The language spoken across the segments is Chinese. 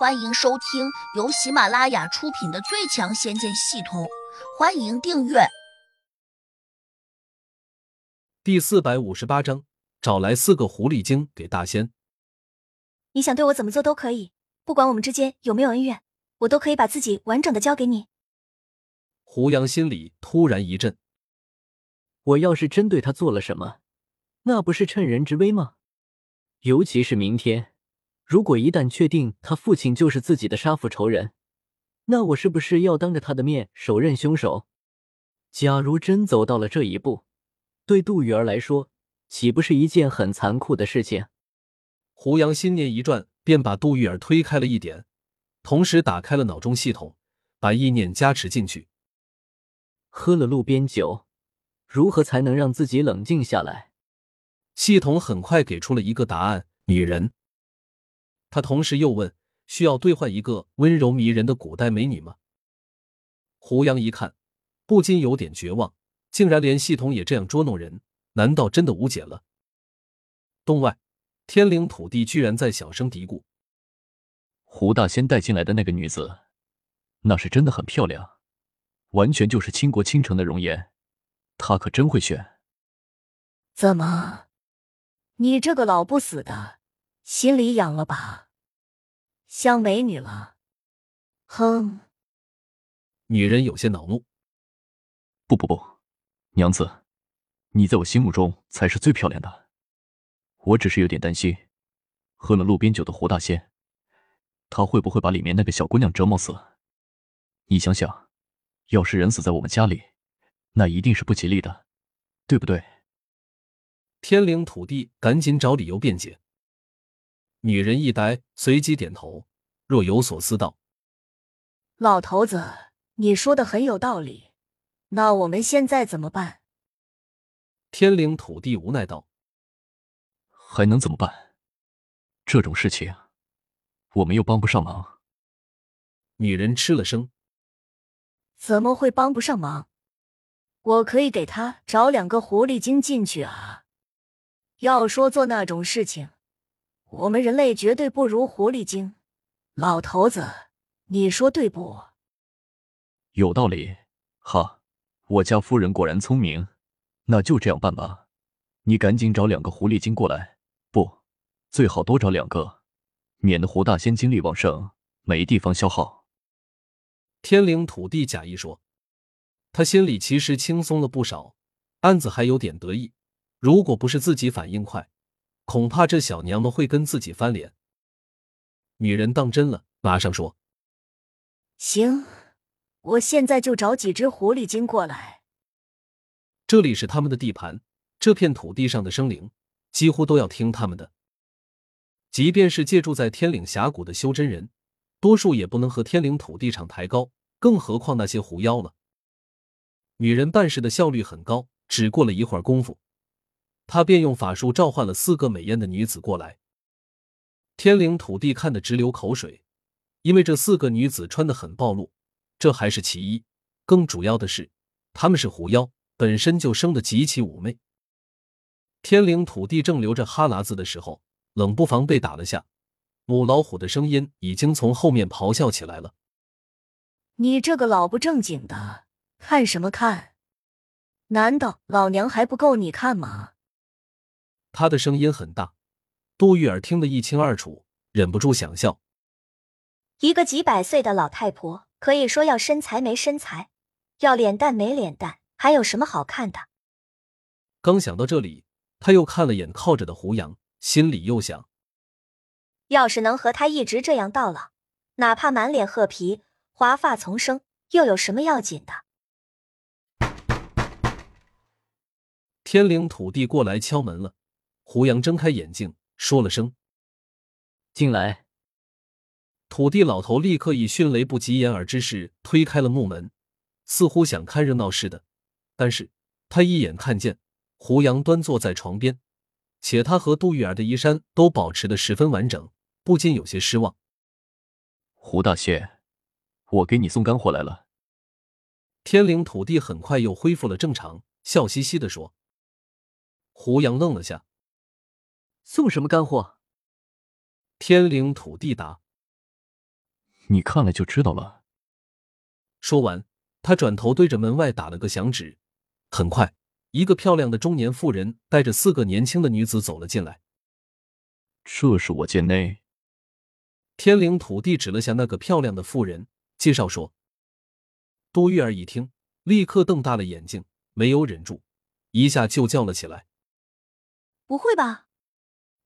欢迎收听由喜马拉雅出品的《最强仙剑系统》，欢迎订阅。第四百五十八章，找来四个狐狸精给大仙。你想对我怎么做都可以，不管我们之间有没有恩怨，我都可以把自己完整的交给你。胡杨心里突然一震，我要是真对他做了什么，那不是趁人之危吗？尤其是明天。如果一旦确定他父亲就是自己的杀父仇人，那我是不是要当着他的面手刃凶手？假如真走到了这一步，对杜玉儿来说，岂不是一件很残酷的事情？胡杨心念一转，便把杜玉儿推开了一点，同时打开了脑中系统，把意念加持进去。喝了路边酒，如何才能让自己冷静下来？系统很快给出了一个答案：女人。他同时又问：“需要兑换一个温柔迷人的古代美女吗？”胡杨一看，不禁有点绝望，竟然连系统也这样捉弄人，难道真的无解了？洞外，天灵土地居然在小声嘀咕：“胡大仙带进来的那个女子，那是真的很漂亮，完全就是倾国倾城的容颜，她可真会选。”怎么，你这个老不死的！心里痒了吧？像美女了？哼！女人有些恼怒。不不不，娘子，你在我心目中才是最漂亮的。我只是有点担心，喝了路边酒的胡大仙，他会不会把里面那个小姑娘折磨死？你想想，要是人死在我们家里，那一定是不吉利的，对不对？天灵土地赶紧找理由辩解。女人一呆，随即点头，若有所思道：“老头子，你说的很有道理。那我们现在怎么办？”天灵土地无奈道：“还能怎么办？这种事情，我们又帮不上忙。”女人吃了声：“怎么会帮不上忙？我可以给他找两个狐狸精进去啊！要说做那种事情。”我们人类绝对不如狐狸精，老头子，你说对不？有道理，哈，我家夫人果然聪明，那就这样办吧。你赶紧找两个狐狸精过来，不，最好多找两个，免得胡大仙精力旺盛，没地方消耗。天灵土地假意说，他心里其实轻松了不少，暗自还有点得意。如果不是自己反应快。恐怕这小娘们会跟自己翻脸。女人当真了，马上说：“行，我现在就找几只狐狸精过来。这里是他们的地盘，这片土地上的生灵几乎都要听他们的。即便是借住在天岭峡谷的修真人，多数也不能和天岭土地场抬高，更何况那些狐妖了。”女人办事的效率很高，只过了一会儿功夫。他便用法术召唤了四个美艳的女子过来。天灵土地看得直流口水，因为这四个女子穿的很暴露，这还是其一，更主要的是，她们是狐妖，本身就生得极其妩媚。天灵土地正流着哈喇子的时候，冷不防被打了下，母老虎的声音已经从后面咆哮起来了：“你这个老不正经的，看什么看？难道老娘还不够你看吗？”他的声音很大，杜玉儿听得一清二楚，忍不住想笑。一个几百岁的老太婆，可以说要身材没身材，要脸蛋没脸蛋，还有什么好看的？刚想到这里，他又看了眼靠着的胡杨，心里又想：要是能和他一直这样到老，哪怕满脸褐皮、华发丛生，又有什么要紧的？天灵土地过来敲门了。胡杨睁开眼睛，说了声：“进来。”土地老头立刻以迅雷不及掩耳之势推开了木门，似乎想看热闹似的。但是他一眼看见胡杨端坐在床边，且他和杜玉儿的衣衫都保持的十分完整，不禁有些失望。胡大仙，我给你送干货来了。天灵土地很快又恢复了正常，笑嘻嘻的说。胡杨愣了下。送什么干货？天灵土地答：“你看了就知道了。说完，他转头对着门外打了个响指。很快，一个漂亮的中年妇人带着四个年轻的女子走了进来。这是我贱内。天灵土地指了下那个漂亮的妇人，介绍说：“杜玉儿一听，立刻瞪大了眼睛，没有忍住，一下就叫了起来：‘不会吧？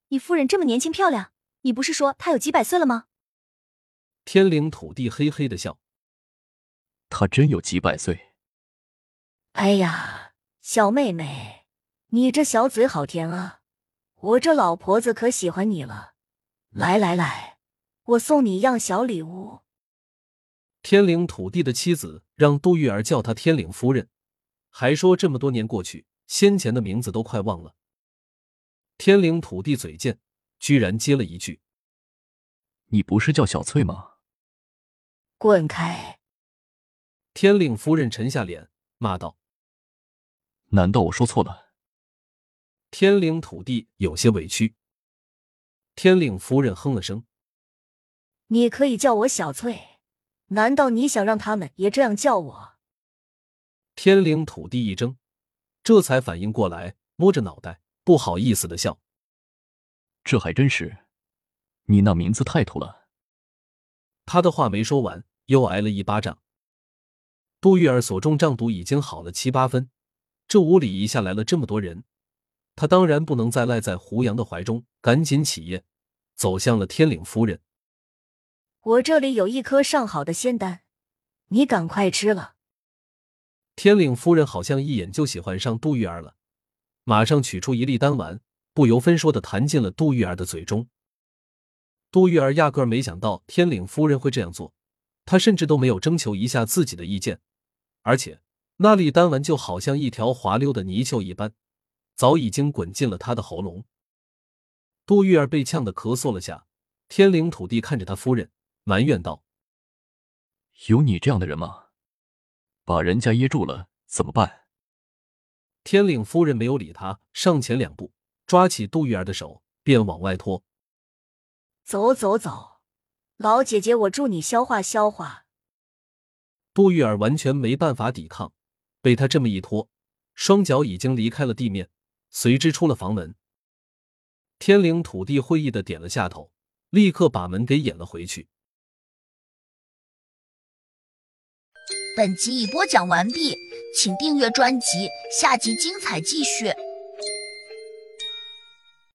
你夫人这么年轻漂亮，你不是说她有几百岁了吗？’天灵土地嘿嘿的笑：‘她真有几百岁。’哎呀，小妹妹，你这小嘴好甜啊！我这老婆子可喜欢你了。来来来，我送你一样小礼物。天灵土地的妻子让杜玉儿叫她天灵夫人，还说这么多年过去，先前的名字都快忘了。天灵土地嘴贱，居然接了一句：“你不是叫小翠吗？”滚开！天灵夫人沉下脸，骂道。难道我说错了？天灵土地有些委屈。天灵夫人哼了声：“你可以叫我小翠，难道你想让他们也这样叫我？”天灵土地一怔，这才反应过来，摸着脑袋，不好意思的笑：“这还真是，你那名字太土了。”他的话没说完，又挨了一巴掌。杜玉儿所中胀毒已经好了七八分。这屋里一下来了这么多人，他当然不能再赖在胡杨的怀中，赶紧起夜，走向了天岭夫人。我这里有一颗上好的仙丹，你赶快吃了。天岭夫人好像一眼就喜欢上杜玉儿了，马上取出一粒丹丸，不由分说的弹进了杜玉儿的嘴中。杜玉儿压根没想到天岭夫人会这样做，她甚至都没有征求一下自己的意见，而且。那粒丹丸就好像一条滑溜的泥鳅一般，早已经滚进了他的喉咙。杜玉儿被呛得咳嗽了下，天灵土地看着他夫人，埋怨道：“有你这样的人吗？把人家噎住了怎么办？”天领夫人没有理他，上前两步，抓起杜玉儿的手便往外拖。走走走，老姐姐，我助你消化消化。杜玉儿完全没办法抵抗。被他这么一拖，双脚已经离开了地面，随之出了房门。天灵土地会意的点了下头，立刻把门给掩了回去。本集已播讲完毕，请订阅专辑，下集精彩继续。